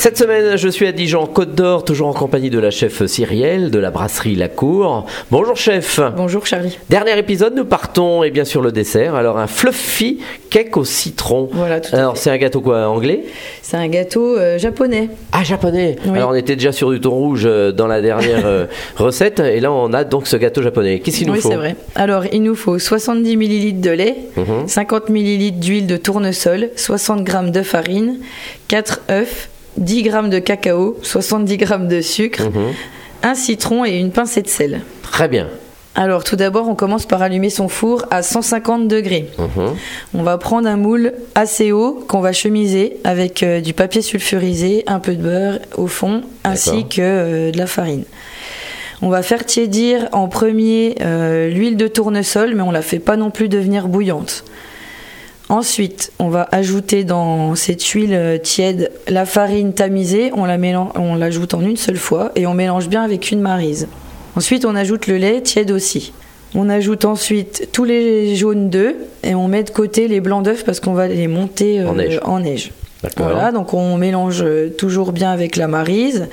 Cette semaine, je suis à Dijon, Côte d'Or, toujours en compagnie de la chef Cyrielle de la brasserie La Cour. Bonjour chef. Bonjour Charlie. Dernier épisode, nous partons et bien sûr le dessert. Alors un fluffy cake au citron. Voilà, tout Alors c'est un gâteau quoi Anglais C'est un gâteau euh, japonais. Ah japonais. Oui. Alors on était déjà sur du thon rouge euh, dans la dernière euh, recette et là on a donc ce gâteau japonais. Qu'est-ce qu'il nous oui, faut c'est vrai. Alors, il nous faut 70 ml de lait, Mhm. 50 ml d'huile de tournesol, 60 g de farine, 4 œufs, 10 g de cacao, 70 g de sucre, Mhm. un citron et une pincée de sel. Très bien. Alors, tout d'abord, on commence par allumer son four à 150 degrés. Mhm. On va prendre un moule assez haut qu'on va chemiser avec euh, du papier sulfurisé, un peu de beurre au fond, ainsi que euh, de la farine. On va faire tiédir en premier euh, l'huile de tournesol, mais on la fait pas non plus devenir bouillante. Ensuite, on va ajouter dans cette huile euh, tiède la farine tamisée, on la mélange, on l'ajoute en une seule fois et on mélange bien avec une marise. Ensuite, on ajoute le lait tiède aussi. On ajoute ensuite tous les jaunes d'œufs et on met de côté les blancs d'œufs parce qu'on va les monter euh, En neige. en neige. Voilà, donc on mélange euh, toujours bien avec la marise.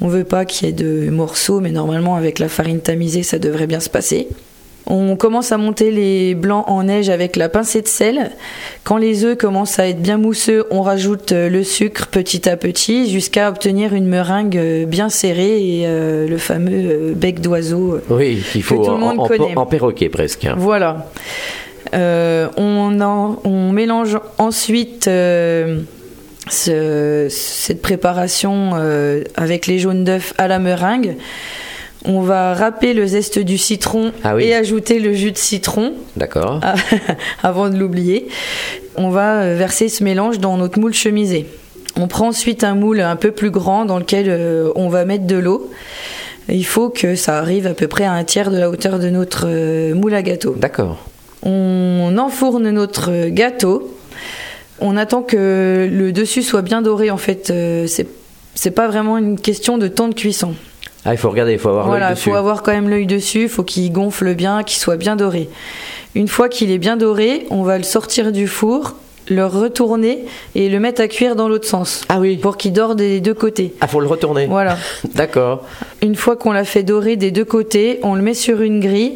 On veut pas qu'il y ait de morceaux, mais normalement avec la farine tamisée, ça devrait bien se passer. On commence à monter les blancs en neige avec la pincée de sel. Quand les œufs commencent à être bien mousseux, on rajoute euh, le sucre petit à petit jusqu'à obtenir une meringue euh, bien serrée et euh, le fameux bec d'oiseau. Oui, il faut tout le monde en, en- connaît. en perroquet presque. Voilà. Euh, on, en- on mélange ensuite euh, ce- cette préparation avec les jaunes d'œufs à la meringue. On va râper le zeste du citron Ah oui. et ajouter le jus de citron D'accord. ah, avant de l'oublier. On va euh, verser ce mélange dans notre moule chemisé. On prend ensuite un moule un peu plus grand dans lequel euh, on va mettre de l'eau. Il faut que ça arrive à peu près à un tiers de la hauteur de notre euh, moule à gâteau. D'accord. On enfourne notre gâteau. On attend que le dessus soit bien doré. En fait, c'est pas vraiment une question de temps de cuisson. Ah, il faut regarder, il faut avoir Voilà, l'œil il dessus. faut avoir quand même l'œil dessus. Il faut qu'il gonfle bien, qu'il soit bien doré. Une fois qu'il est bien doré, on va le sortir du four, le retourner et le mettre à cuire dans l'autre sens Ah oui. pour qu'il dore des deux côtés. Ah, faut le retourner. Voilà. D'accord. Une fois qu'on l'a fait dorer des deux côtés, on le met sur une grille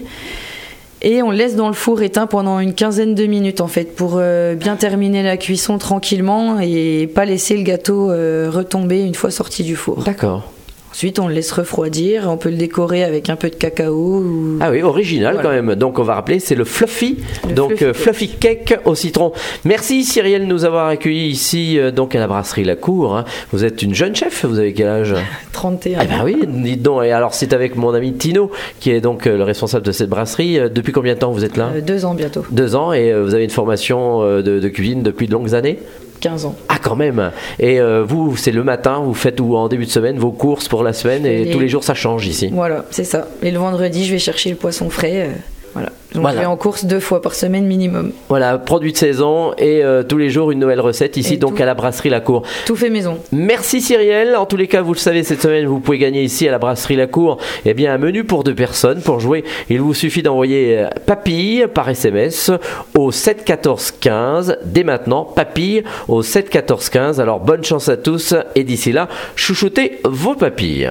et on le laisse dans le four éteint pendant une quinzaine de minutes en fait pour euh, bien terminer la cuisson tranquillement et pas laisser le gâteau euh, retomber une fois sorti du four. D'accord. Ensuite, on le laisse refroidir, on peut le décorer avec un peu de cacao ou Ah oui, original Voilà. quand même. Donc on va rappeler, c'est le fluffy, Le donc fluffy euh, fluffy cake au citron. Merci Cyrielle de nous avoir accueillis ici euh, donc à la brasserie La Cour. hein. Vous êtes une jeune chef, vous avez quel âge? 31. Ah bah oui, dites donc. Et alors c'est avec mon ami Tino qui est donc euh, le responsable de cette brasserie. Depuis combien de temps vous êtes là? Euh, deux ans bientôt, Deux ans et vous avez une formation de, de cuisine depuis de longues années? 15 ans. Ah quand même Et euh, vous, c'est le matin, vous faites ou en début de semaine vos courses pour la semaine et Les- tous les jours ça change ici. Voilà, c'est ça. Et le vendredi, je vais chercher le poisson frais. euh, voilà. Donc Voilà. je vais en course deux fois par semaine minimum. Voilà, produit de saison et euh, tous les jours une nouvelle recette ici Et donc tout. à la brasserie La Cour. Tout fait maison. Merci Cyrielle. En tous les cas, vous le savez, cette semaine, vous pouvez gagner ici à la brasserie La Cour eh bien, un menu pour deux personnes. Pour jouer, il vous suffit d'envoyer euh, papille par SMS au 7 14 15. Dès maintenant, papille au 7 14 15. Alors, bonne chance à tous et d'ici là, chouchoutez vos papilles.